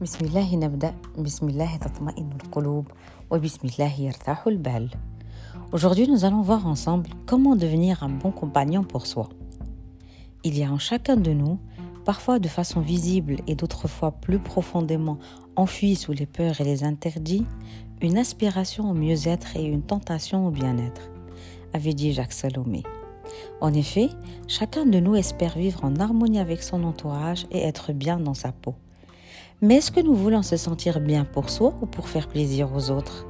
بسم الله نبدأ بسم الله تطمئن القلوب وبسم الله يرتاح البال Aujourd'hui, nous allons voir ensemble comment devenir un bon compagnon pour soi. Il y a en chacun de nous, parfois de façon visible et d'autres fois plus profondément enfuie sous les peurs et les interdits, une aspiration au mieux-être et une tentation au bien-être, avait dit Jacques Salomé. En effet, chacun de nous espère vivre en harmonie avec son entourage et être bien dans sa peau. Mais est-ce que nous voulons se sentir bien pour soi ou pour faire plaisir aux autres?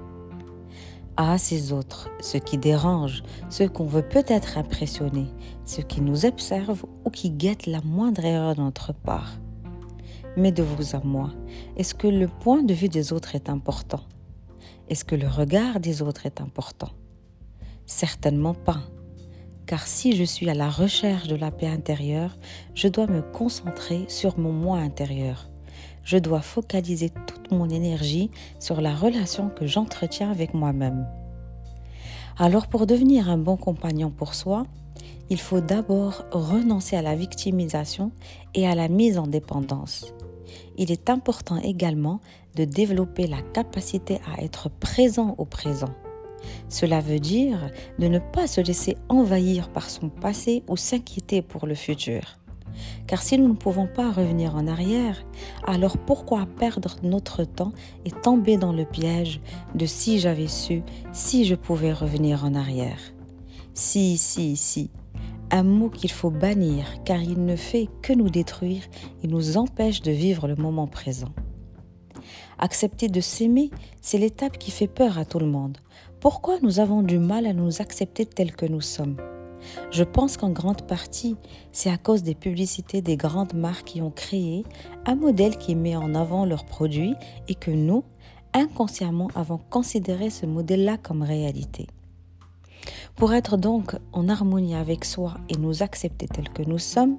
Ah, ces autres, ceux qui dérangent, ceux qu'on veut peut-être impressionner, ceux qui nous observent ou qui guettent la moindre erreur de notre part. Mais de vous à moi, est-ce que le point de vue des autres est important? Est-ce que le regard des autres est important? Certainement pas car si je suis à la recherche de la paix intérieure, je dois me concentrer sur mon moi intérieur. Je dois focaliser toute mon énergie sur la relation que j'entretiens avec moi-même. Alors pour devenir un bon compagnon pour soi, il faut d'abord renoncer à la victimisation et à la mise en dépendance. Il est important également de développer la capacité à être présent au présent. Cela veut dire de ne pas se laisser envahir par son passé ou s'inquiéter pour le futur. Car si nous ne pouvons pas revenir en arrière, alors pourquoi perdre notre temps et tomber dans le piège de si j'avais su, si je pouvais revenir en arrière? Si, si, si. Un mot qu'il faut bannir car il ne fait que nous détruire et nous empêche de vivre le moment présent. Accepter de s'aimer, c'est l'étape qui fait peur à tout le monde. Pourquoi nous avons du mal à nous accepter tels que nous sommes? Je pense qu'en grande partie, c'est à cause des publicités des grandes marques qui ont créé un modèle qui met en avant leurs produits et que nous, inconsciemment, avons considéré ce modèle-là comme réalité. Pour être donc en harmonie avec soi et nous accepter tels que nous sommes,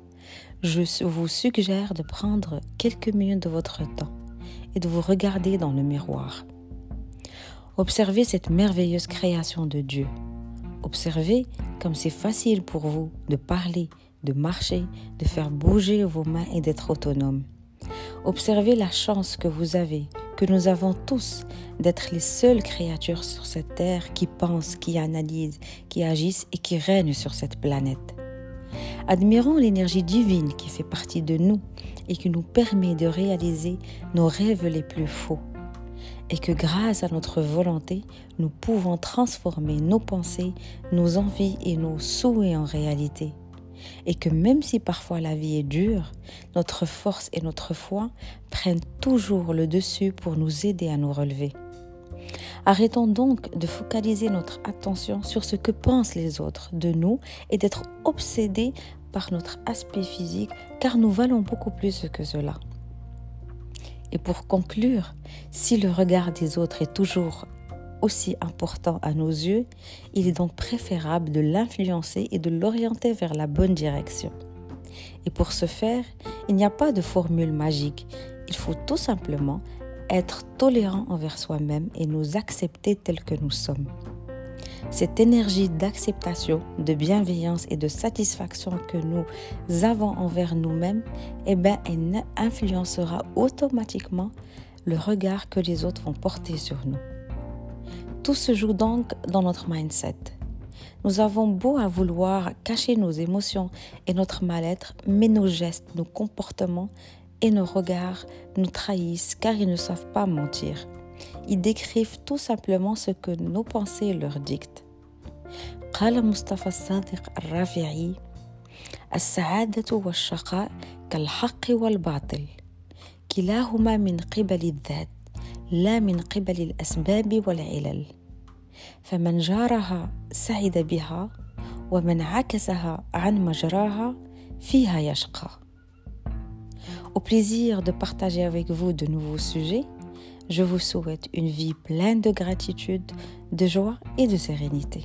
je vous suggère de prendre quelques minutes de votre temps et de vous regarder dans le miroir. Observez cette merveilleuse création de Dieu. Observez comme c'est facile pour vous de parler, de marcher, de faire bouger vos mains et d'être autonome. Observez la chance que vous avez, que nous avons tous, d'être les seules créatures sur cette terre qui pensent, qui analysent, qui agissent et qui règnent sur cette planète. Admirons l'énergie divine qui fait partie de nous et qui nous permet de réaliser nos rêves les plus faux et que grâce à notre volonté, nous pouvons transformer nos pensées, nos envies et nos souhaits en réalité. Et que même si parfois la vie est dure, notre force et notre foi prennent toujours le dessus pour nous aider à nous relever. Arrêtons donc de focaliser notre attention sur ce que pensent les autres de nous et d'être obsédés par notre aspect physique car nous valons beaucoup plus que cela. Et pour conclure, si le regard des autres est toujours aussi important à nos yeux, il est donc préférable de l'influencer et de l'orienter vers la bonne direction. Et pour ce faire, il n'y a pas de formule magique. Il faut tout simplement être tolérant envers soi-même et nous accepter tels que nous sommes. Cette énergie d'acceptation, de bienveillance et de satisfaction que nous avons envers nous-mêmes, eh ben, elle influencera automatiquement le regard que les autres vont porter sur nous. Tout se joue donc dans notre mindset. Nous avons beau à vouloir cacher nos émotions et notre mal-être, mais nos gestes, nos comportements et nos regards nous trahissent car ils ne savent pas mentir. Ils décrivent tout simplement ce que nos pensées leur dictent. قال مصطفى الصادق الرافعي السعادة والشقاء كالحق والباطل. كلاهما من قبل الذات لا من قبل الأسباب والعلل. فمن جارها سعد بها ومن عكسها عن مجراها فيها يشقى. Au plaisir de partager avec vous de nouveaux sujets, je vous souhaite une vie pleine de gratitude, de joie et de sérénité.